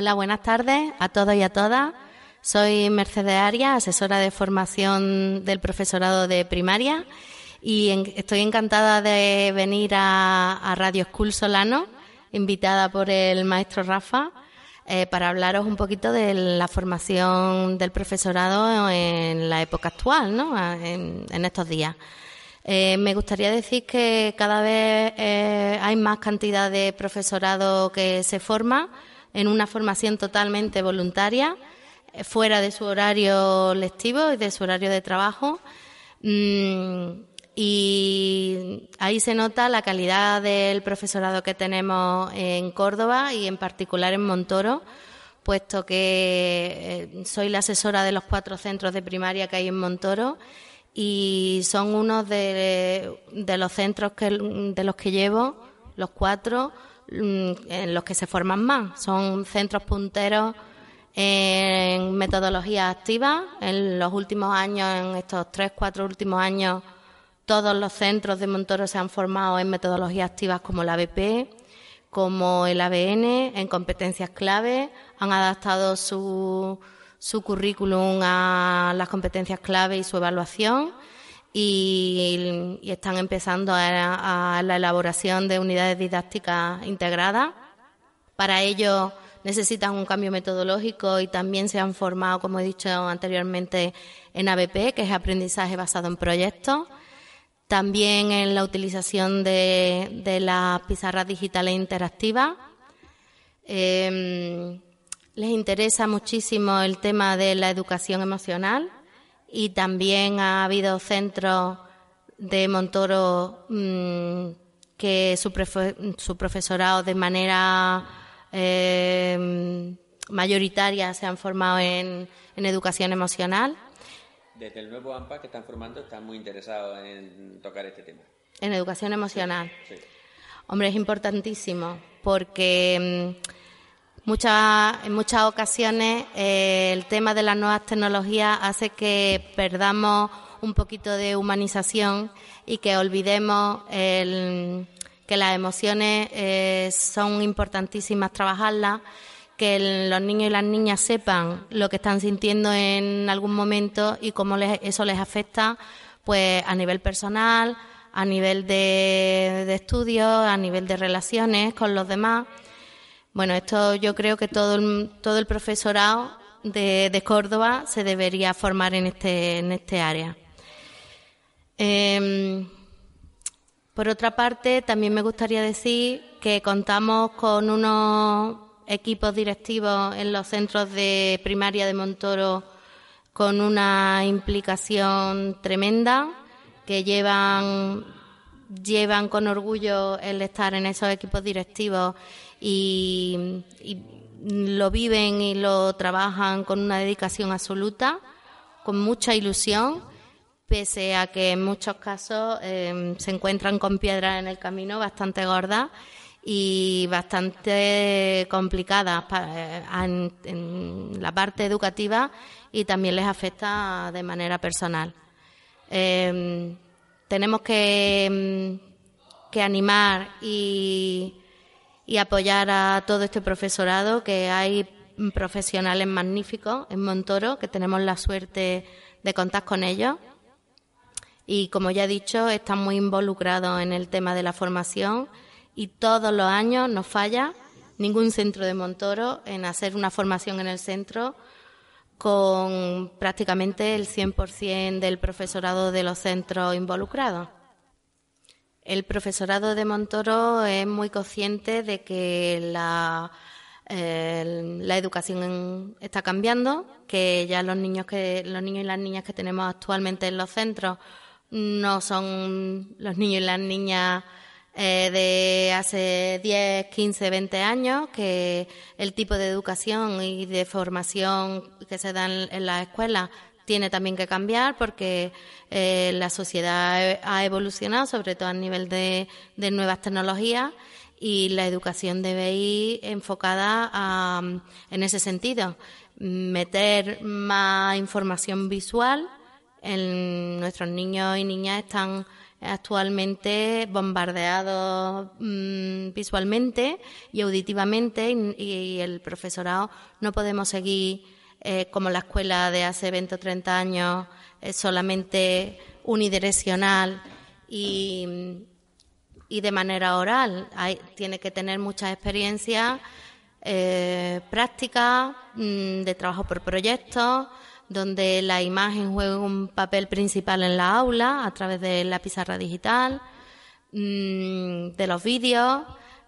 Hola, buenas tardes a todos y a todas. Soy Mercedes Arias, asesora de formación del profesorado de primaria y estoy encantada de venir a, Radio School Solano, invitada por el maestro Rafa, eh, para hablaros un poquito de la formación del profesorado en la época actual, ¿no? en, estos días. Eh, me gustaría decir que cada vez eh, hay más cantidad de profesorado que se forma en una formación totalmente voluntaria, fuera de su horario lectivo y de su horario de trabajo. Mm, y ahí se nota la calidad del profesorado que tenemos en Córdoba y en particular en Montoro, puesto que eh, soy la asesora de los cuatro centros de primaria que hay en Montoro y son unos de, los centros que, de los que llevo, los cuatro, en los que se forman más. Son centros punteros en metodología activa. En los últimos años, en estos tres, cuatro últimos años, todos los centros de Montoro se han formado en metodologías activas como la BP, como el ABN, en competencias clave, han adaptado su, su currículum a las competencias clave y su evaluación y, están empezando a, la elaboración de unidades didácticas integradas. Para ello necesitan un cambio metodológico y también se han formado, como he dicho anteriormente, en ABP, que es aprendizaje basado en proyectos también en la utilización de, las pizarras digitales interactivas. Em, les interesa muchísimo el tema de la educación emocional y también ha habido centros de Montoro mm, que su, profesorado de manera em, mayoritaria se han formado en educación emocional desde el nuevo AMPA que están formando están muy interesados en tocar este tema. En educación emocional. Sí, Hombre, es importantísimo porque mm, en muchas ocasiones eh, el tema de las nuevas tecnologías hace que perdamos un poquito de humanización y que olvidemos que las emociones eh, son importantísimas trabajarlas que los niños y las niñas sepan lo que están sintiendo en algún momento y cómo eso les afecta pues a nivel personal, a nivel de, de estudios, a nivel de relaciones con los demás. Bueno, esto yo creo que todo el, todo el profesorado de, Córdoba se debería formar en este, en este área. Em, por otra parte, también me gustaría decir que contamos con unos equipos directivos en los centros de primaria de Montoro con una implicación tremenda, que llevan, llevan con orgullo el estar en esos equipos directivos y, lo viven y lo trabajan con una dedicación absoluta, con mucha ilusión, pese a que en muchos casos eh, se encuentran con piedras en el camino bastante gordas y bastante complicadas eh, en, la parte educativa y también les afecta de manera personal. Em, tenemos que, que animar y, y, apoyar a todo este profesorado, que hay profesionales magníficos en Montoro, que tenemos la suerte de contar con ellos. Y como ya he dicho, están muy involucrados en el tema de la formación y todos los años no falla ningún centro de Montoro en hacer una formación en el centro con prácticamente el 100% del profesorado de los centros involucrados. El profesorado de Montoro es muy consciente de que la, la educación está cambiando, que ya los niños que los niños y las niñas que tenemos actualmente en los centros no son los niños y las niñas eh, de hace 10, 15, 20 años, que el tipo de educación y de formación que se dan en, las escuelas tiene también que cambiar porque eh, la sociedad ha evolucionado, sobre todo a nivel de, nuevas tecnologías, y la educación debe ir enfocada en ese sentido, meter más información visual. En, nuestros niños y niñas están actualmente bombardeados mm, visualmente y auditivamente y, el profesorado no podemos seguir eh, como la escuela de hace 20 o 30 años solamente unidireccional y, y de manera oral. Tiene que tener mucha experiencia eh, práctica mm, de trabajo por proyectos, donde la imagen juega un papel principal en la aula a través de la pizarra digital, mm, de los vídeos,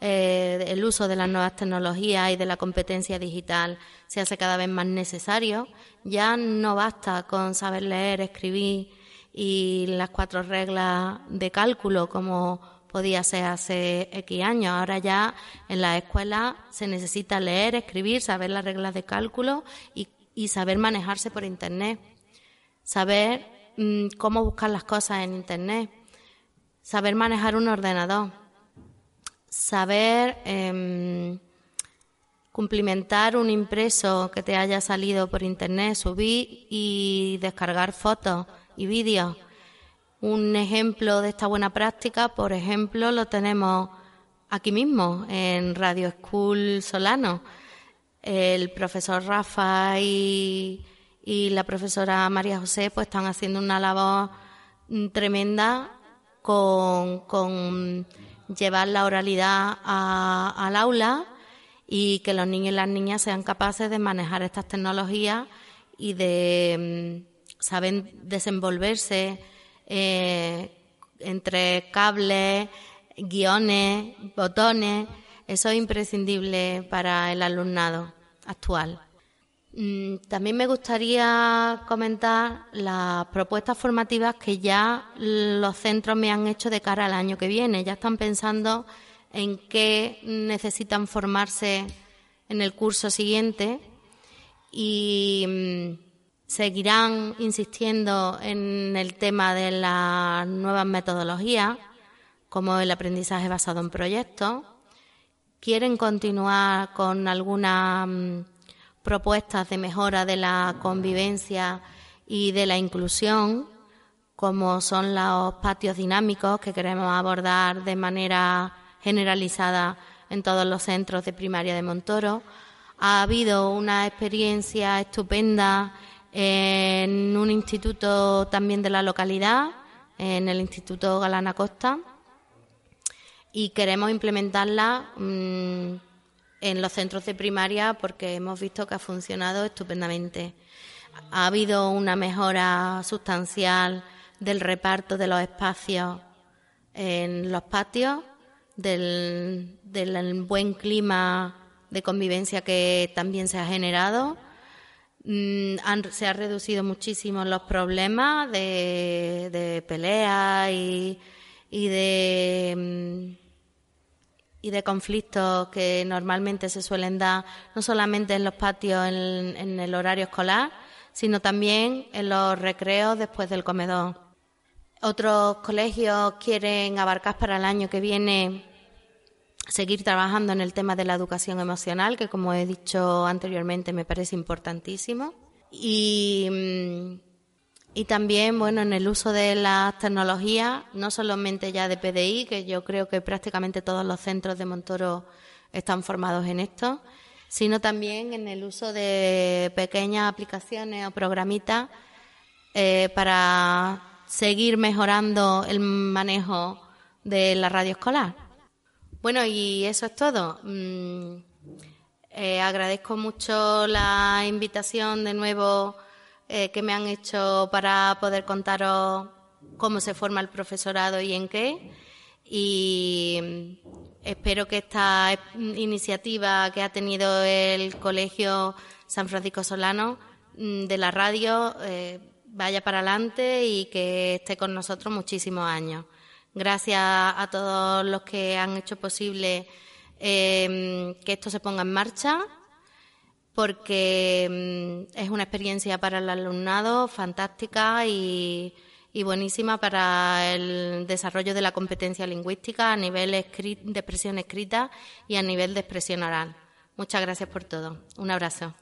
eh, el uso de las nuevas tecnologías y de la competencia digital se hace cada vez más necesario. Ya no basta con saber leer, escribir y las cuatro reglas de cálculo como podía ser hace X años. Ahora ya en la escuela se necesita leer, escribir, saber las reglas de cálculo y, saber manejarse por Internet. Saber mm, cómo buscar las cosas en Internet. Saber manejar un ordenador. Saber em, cumplimentar un impreso que te haya salido por Internet, subir y descargar fotos y vídeos un ejemplo de esta buena práctica, por ejemplo, lo tenemos aquí mismo, en Radio School Solano. El profesor Rafa y, la profesora María José pues están haciendo una labor tremenda con, llevar la oralidad al aula y que los niños y las niñas sean capaces de manejar estas tecnologías y de mm, saber desenvolverse eh, entre cables, guiones, botones. Eso es imprescindible para el alumnado actual. Mm, también me gustaría comentar las propuestas formativas que ya los centros me han hecho de cara al año que viene. Ya están pensando en qué necesitan formarse en el curso siguiente y mm, seguirán insistiendo en el tema de las nuevas metodologías, como el aprendizaje basado en proyectos. Quieren continuar con algunas mm, propuestas de mejora de la convivencia y de la inclusión, como son los patios dinámicos que queremos abordar de manera generalizada en todos los centros de primaria de Montoro. Ha habido una experiencia estupenda en un instituto también de la localidad, en el Instituto Galana Costa, y queremos implementarla mm, en los centros de primaria porque hemos visto que ha funcionado estupendamente. Ha habido una mejora sustancial del reparto de los espacios en los patios, del, buen clima de convivencia que también se ha generado Mm, se han reducido muchísimo los problemas de, de pelea y, de mm, y de conflictos que normalmente se suelen dar no solamente en los patios en, el horario escolar, sino también en los recreos después del comedor. Otros colegios quieren abarcar para el año que viene seguir trabajando en el tema de la educación emocional, que como he dicho anteriormente me parece importantísimo. Y, mm, y también, bueno, en el uso de las tecnologías, no solamente ya de PDI, que yo creo que prácticamente todos los centros de Montoro están formados en esto, sino también en el uso de pequeñas aplicaciones o programitas eh, para seguir mejorando el manejo de la radio escolar. Bueno, y eso es todo. Mm, eh, agradezco mucho la invitación de nuevo eh, que me han hecho para poder contaros cómo se forma el profesorado y en qué. Y mm, espero que esta iniciativa que ha tenido el Colegio San Francisco Solano mm, de la radio eh, vaya para adelante y que esté con nosotros muchísimos años. Gracias a todos los que han hecho posible em, que esto se ponga en marcha, porque em, es una experiencia para el alumnado fantástica y, buenísima para el desarrollo de la competencia lingüística a nivel de expresión escrita y a nivel de expresión oral. Muchas gracias por todo. Un abrazo.